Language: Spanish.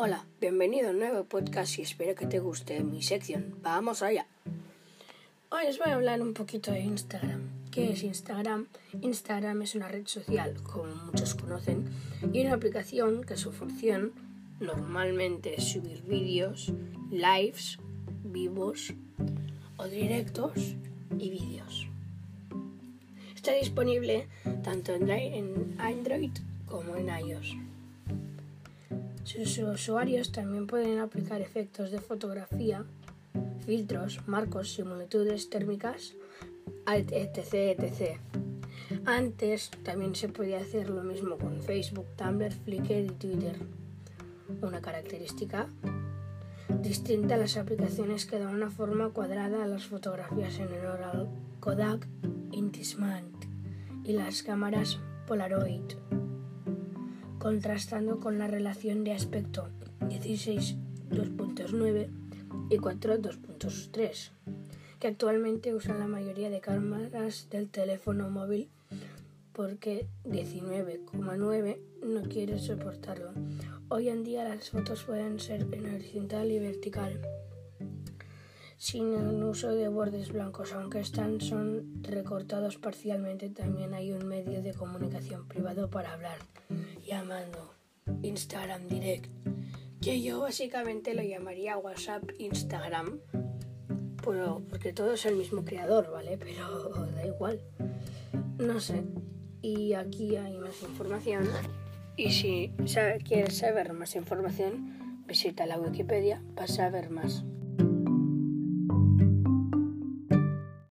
Hola, bienvenido a un nuevo podcast y espero que te guste mi sección. Vamos allá. Hoy os voy a hablar un poquito de Instagram. ¿Qué es Instagram? Instagram es una red social, como muchos conocen, y una aplicación que su función normalmente es subir vídeos, lives, vivos o directos y vídeos. Está disponible tanto en Android como en iOS. Sus usuarios también pueden aplicar efectos de fotografía, filtros, marcos, similitudes térmicas, etc, etc. Antes también se podía hacer lo mismo con Facebook, Tumblr, Flickr y Twitter. Una característica distinta a las aplicaciones que dan una forma cuadrada a las fotografías en el oral Kodak Intismant y las cámaras Polaroid, contrastando con la relación de aspecto 16 2.9 y 4 2.3, que actualmente usan la mayoría de cámaras del teléfono móvil porque 19,9 no quiere soportarlo. Hoy en día las fotos pueden ser en horizontal y vertical sin el uso de bordes blancos, aunque están son recortados parcialmente, también hay un medio de comunicación privado para hablar, llamando Instagram Direct, que yo básicamente lo llamaría WhatsApp Instagram, pero, porque todo es el mismo creador, ¿vale? Pero da igual, no sé. Y aquí hay más información. Y si quieres saber más información, visita la Wikipedia para saber más.